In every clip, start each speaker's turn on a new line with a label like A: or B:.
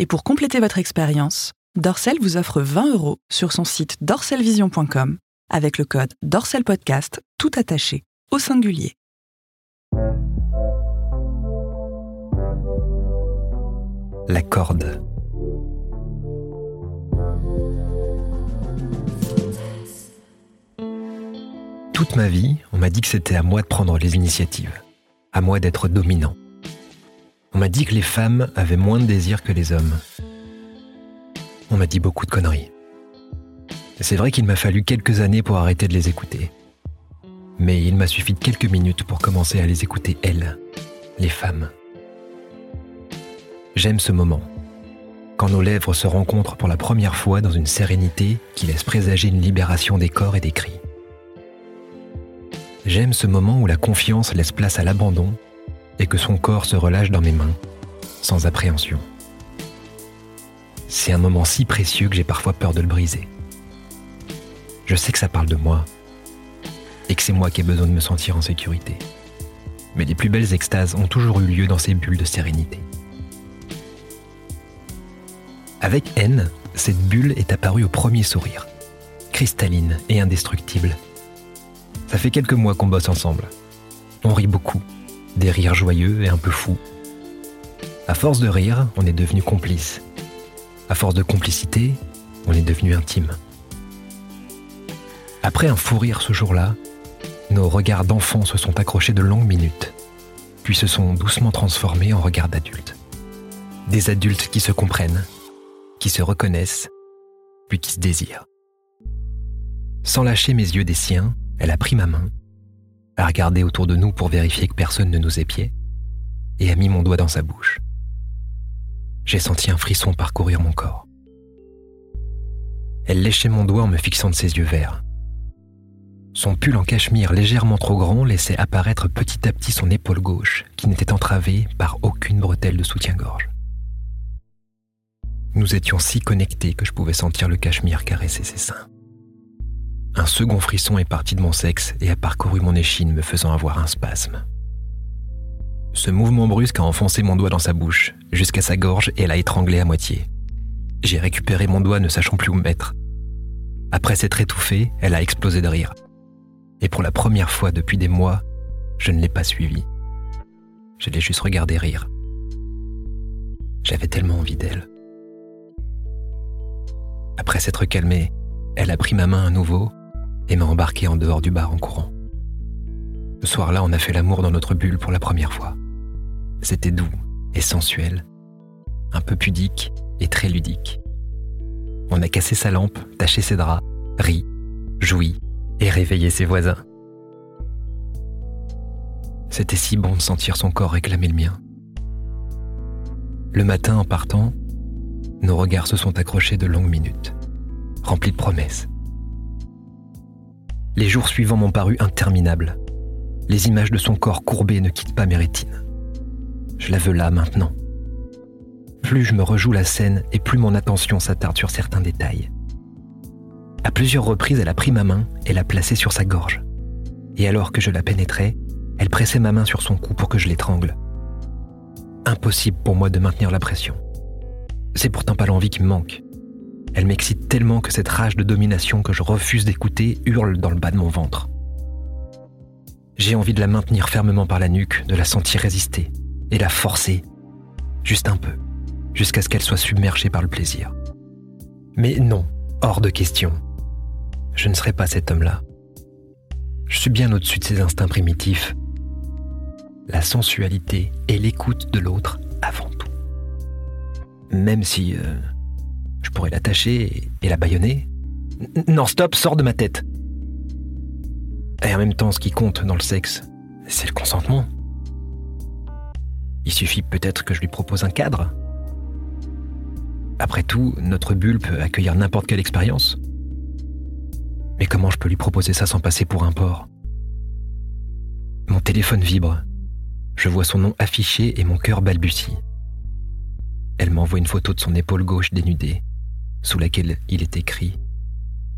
A: Et pour compléter votre expérience, Dorsel vous offre 20 euros sur son site dorselvision.com avec le code DorselPodcast tout attaché au singulier.
B: La corde. Toute ma vie, on m'a dit que c'était à moi de prendre les initiatives, à moi d'être dominant. On m'a dit que les femmes avaient moins de désir que les hommes. On m'a dit beaucoup de conneries. C'est vrai qu'il m'a fallu quelques années pour arrêter de les écouter. Mais il m'a suffi de quelques minutes pour commencer à les écouter elles, les femmes. J'aime ce moment, quand nos lèvres se rencontrent pour la première fois dans une sérénité qui laisse présager une libération des corps et des cris. J'aime ce moment où la confiance laisse place à l'abandon et que son corps se relâche dans mes mains, sans appréhension. C'est un moment si précieux que j'ai parfois peur de le briser. Je sais que ça parle de moi et que c'est moi qui ai besoin de me sentir en sécurité. Mais les plus belles extases ont toujours eu lieu dans ces bulles de sérénité. Avec N, cette bulle est apparue au premier sourire, cristalline et indestructible. Ça fait quelques mois qu'on bosse ensemble. On rit beaucoup, des rires joyeux et un peu fous. À force de rire, on est devenu complices. À force de complicité, on est devenu intime. Après un fou rire ce jour-là, nos regards d'enfants se sont accrochés de longues minutes, puis se sont doucement transformés en regards d'adultes. Des adultes qui se comprennent, qui se reconnaissent, puis qui se désirent. Sans lâcher mes yeux des siens, elle a pris ma main a regardé autour de nous pour vérifier que personne ne nous épiait, et a mis mon doigt dans sa bouche. J'ai senti un frisson parcourir mon corps. Elle léchait mon doigt en me fixant de ses yeux verts. Son pull en cachemire légèrement trop grand laissait apparaître petit à petit son épaule gauche, qui n'était entravée par aucune bretelle de soutien-gorge. Nous étions si connectés que je pouvais sentir le cachemire caresser ses seins. Un second frisson est parti de mon sexe et a parcouru mon échine me faisant avoir un spasme. Ce mouvement brusque a enfoncé mon doigt dans sa bouche, jusqu'à sa gorge et l'a étranglé à moitié. J'ai récupéré mon doigt ne sachant plus où me mettre. Après s'être étouffée, elle a explosé de rire. Et pour la première fois depuis des mois, je ne l'ai pas suivie. Je l'ai juste regardé rire. J'avais tellement envie d'elle. Après s'être calmée, elle a pris ma main à nouveau et m'a embarqué en dehors du bar en courant. Ce soir-là, on a fait l'amour dans notre bulle pour la première fois. C'était doux et sensuel, un peu pudique et très ludique. On a cassé sa lampe, taché ses draps, ri, joui et réveillé ses voisins. C'était si bon de sentir son corps réclamer le mien. Le matin, en partant, nos regards se sont accrochés de longues minutes, remplis de promesses, les jours suivants m'ont paru interminables. Les images de son corps courbé ne quittent pas mes rétines. Je la veux là maintenant. Plus je me rejoue la scène et plus mon attention s'attarde sur certains détails. À plusieurs reprises, elle a pris ma main et l'a placée sur sa gorge. Et alors que je la pénétrais, elle pressait ma main sur son cou pour que je l'étrangle. Impossible pour moi de maintenir la pression. C'est pourtant pas l'envie qui me manque. Elle m'excite tellement que cette rage de domination que je refuse d'écouter hurle dans le bas de mon ventre. J'ai envie de la maintenir fermement par la nuque, de la sentir résister, et la forcer, juste un peu, jusqu'à ce qu'elle soit submergée par le plaisir. Mais non, hors de question. Je ne serai pas cet homme-là. Je suis bien au-dessus de ces instincts primitifs. La sensualité et l'écoute de l'autre avant tout. Même si... Euh, je pourrais l'attacher et la bâillonner. Non, stop, sors de ma tête. Et en même temps, ce qui compte dans le sexe, c'est le consentement. Il suffit peut-être que je lui propose un cadre. Après tout, notre bulle peut accueillir n'importe quelle expérience. Mais comment je peux lui proposer ça sans passer pour un porc? Mon téléphone vibre. Je vois son nom affiché et mon cœur balbutie. Elle m'envoie une photo de son épaule gauche dénudée sous laquelle il est écrit ⁇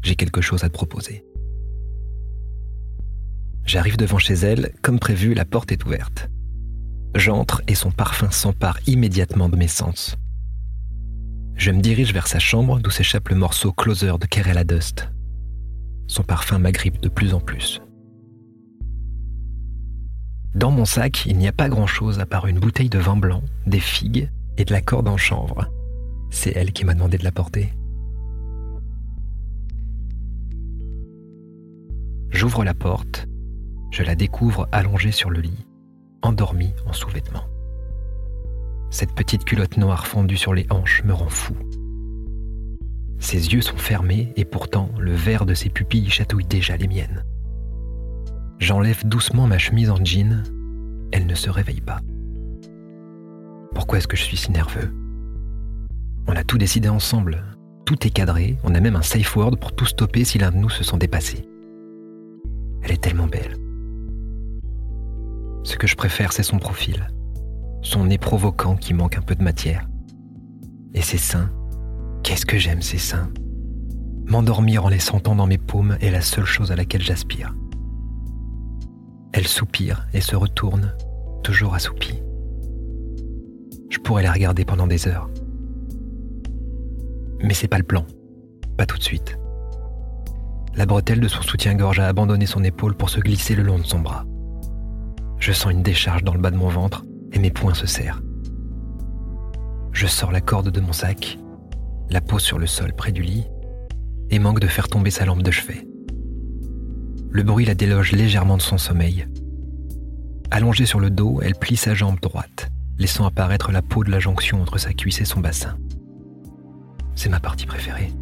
B: J'ai quelque chose à te proposer ⁇ J'arrive devant chez elle, comme prévu, la porte est ouverte. J'entre et son parfum s'empare immédiatement de mes sens. Je me dirige vers sa chambre d'où s'échappe le morceau Closer de Kerala Dust. Son parfum m'agrippe de plus en plus. Dans mon sac, il n'y a pas grand-chose à part une bouteille de vin blanc, des figues et de la corde en chanvre. C'est elle qui m'a demandé de la porter. J'ouvre la porte, je la découvre allongée sur le lit, endormie en sous-vêtements. Cette petite culotte noire fondue sur les hanches me rend fou. Ses yeux sont fermés et pourtant le verre de ses pupilles chatouille déjà les miennes. J'enlève doucement ma chemise en jean. Elle ne se réveille pas. Pourquoi est-ce que je suis si nerveux? On a tout décidé ensemble. Tout est cadré. On a même un safe word pour tout stopper si l'un de nous se sent dépassé. Elle est tellement belle. Ce que je préfère, c'est son profil. Son nez provoquant qui manque un peu de matière. Et ses seins. Qu'est-ce que j'aime ces seins. M'endormir en les sentant dans mes paumes est la seule chose à laquelle j'aspire. Elle soupire et se retourne, toujours assoupie. Je pourrais la regarder pendant des heures. Mais c'est pas le plan. Pas tout de suite. La bretelle de son soutien-gorge a abandonné son épaule pour se glisser le long de son bras. Je sens une décharge dans le bas de mon ventre et mes poings se serrent. Je sors la corde de mon sac, la pose sur le sol près du lit et manque de faire tomber sa lampe de chevet. Le bruit la déloge légèrement de son sommeil. Allongée sur le dos, elle plie sa jambe droite, laissant apparaître la peau de la jonction entre sa cuisse et son bassin. C'est ma partie préférée.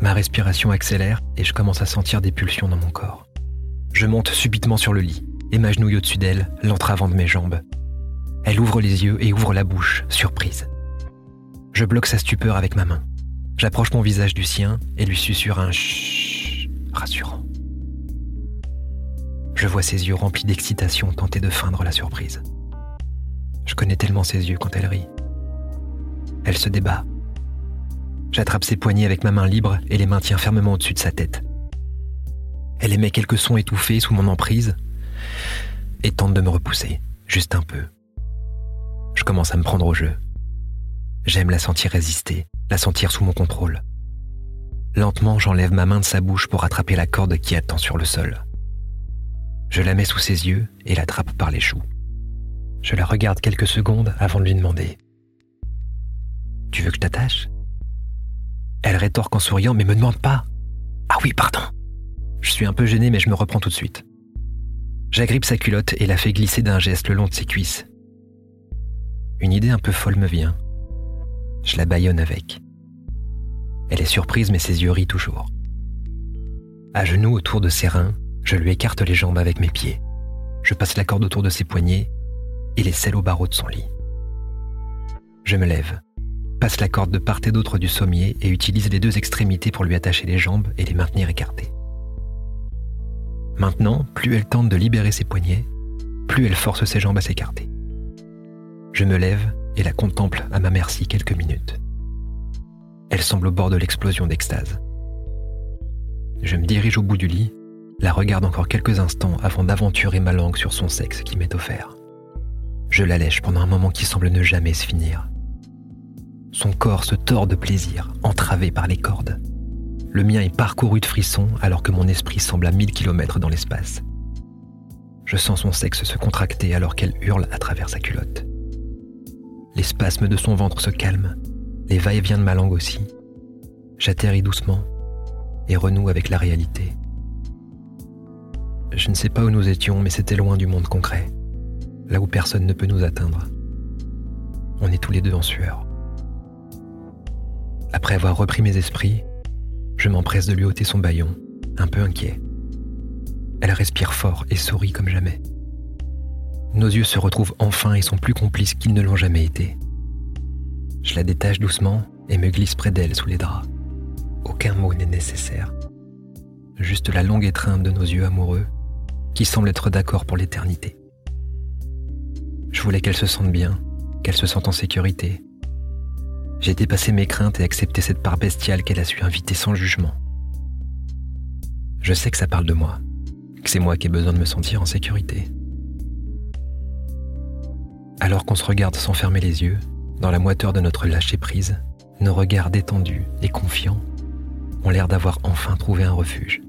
B: Ma respiration accélère et je commence à sentir des pulsions dans mon corps. Je monte subitement sur le lit et m'agenouille au-dessus d'elle, l'entravant de mes jambes. Elle ouvre les yeux et ouvre la bouche, surprise. Je bloque sa stupeur avec ma main. J'approche mon visage du sien et lui susurre un chut rassurant. Je vois ses yeux remplis d'excitation tenter de feindre la surprise. Je connais tellement ses yeux quand elle rit. Elle se débat. J'attrape ses poignets avec ma main libre et les maintiens fermement au-dessus de sa tête. Elle émet quelques sons étouffés sous mon emprise et tente de me repousser, juste un peu. Je commence à me prendre au jeu. J'aime la sentir résister, la sentir sous mon contrôle. Lentement, j'enlève ma main de sa bouche pour attraper la corde qui attend sur le sol. Je la mets sous ses yeux et l'attrape par les choux. Je la regarde quelques secondes avant de lui demander Tu veux que je t'attache? Elle rétorque en souriant mais me demande pas. Ah oui, pardon. Je suis un peu gêné mais je me reprends tout de suite. J'agrippe sa culotte et la fais glisser d'un geste le long de ses cuisses. Une idée un peu folle me vient. Je la bâillonne avec. Elle est surprise, mais ses yeux rient toujours. À genoux autour de ses reins, je lui écarte les jambes avec mes pieds. Je passe la corde autour de ses poignets et les scelle au barreau de son lit. Je me lève, passe la corde de part et d'autre du sommier et utilise les deux extrémités pour lui attacher les jambes et les maintenir écartées. Maintenant, plus elle tente de libérer ses poignets, plus elle force ses jambes à s'écarter. Je me lève et la contemple à ma merci quelques minutes. Elle semble au bord de l'explosion d'extase. Je me dirige au bout du lit, la regarde encore quelques instants avant d'aventurer ma langue sur son sexe qui m'est offert. Je la lèche pendant un moment qui semble ne jamais se finir. Son corps se tord de plaisir, entravé par les cordes. Le mien est parcouru de frissons alors que mon esprit semble à mille kilomètres dans l'espace. Je sens son sexe se contracter alors qu'elle hurle à travers sa culotte. Les spasmes de son ventre se calment, les va-et-vient de ma langue aussi. J'atterris doucement et renoue avec la réalité. Je ne sais pas où nous étions, mais c'était loin du monde concret, là où personne ne peut nous atteindre. On est tous les deux en sueur. Après avoir repris mes esprits, je m'empresse de lui ôter son baillon, un peu inquiet. Elle respire fort et sourit comme jamais. Nos yeux se retrouvent enfin et sont plus complices qu'ils ne l'ont jamais été. Je la détache doucement et me glisse près d'elle sous les draps. Aucun mot n'est nécessaire. Juste la longue étreinte de nos yeux amoureux qui semblent être d'accord pour l'éternité. Je voulais qu'elle se sente bien, qu'elle se sente en sécurité. J'ai dépassé mes craintes et accepté cette part bestiale qu'elle a su inviter sans jugement. Je sais que ça parle de moi, que c'est moi qui ai besoin de me sentir en sécurité. Alors qu'on se regarde sans fermer les yeux, dans la moiteur de notre lâcher-prise, nos regards détendus et confiants ont l'air d'avoir enfin trouvé un refuge.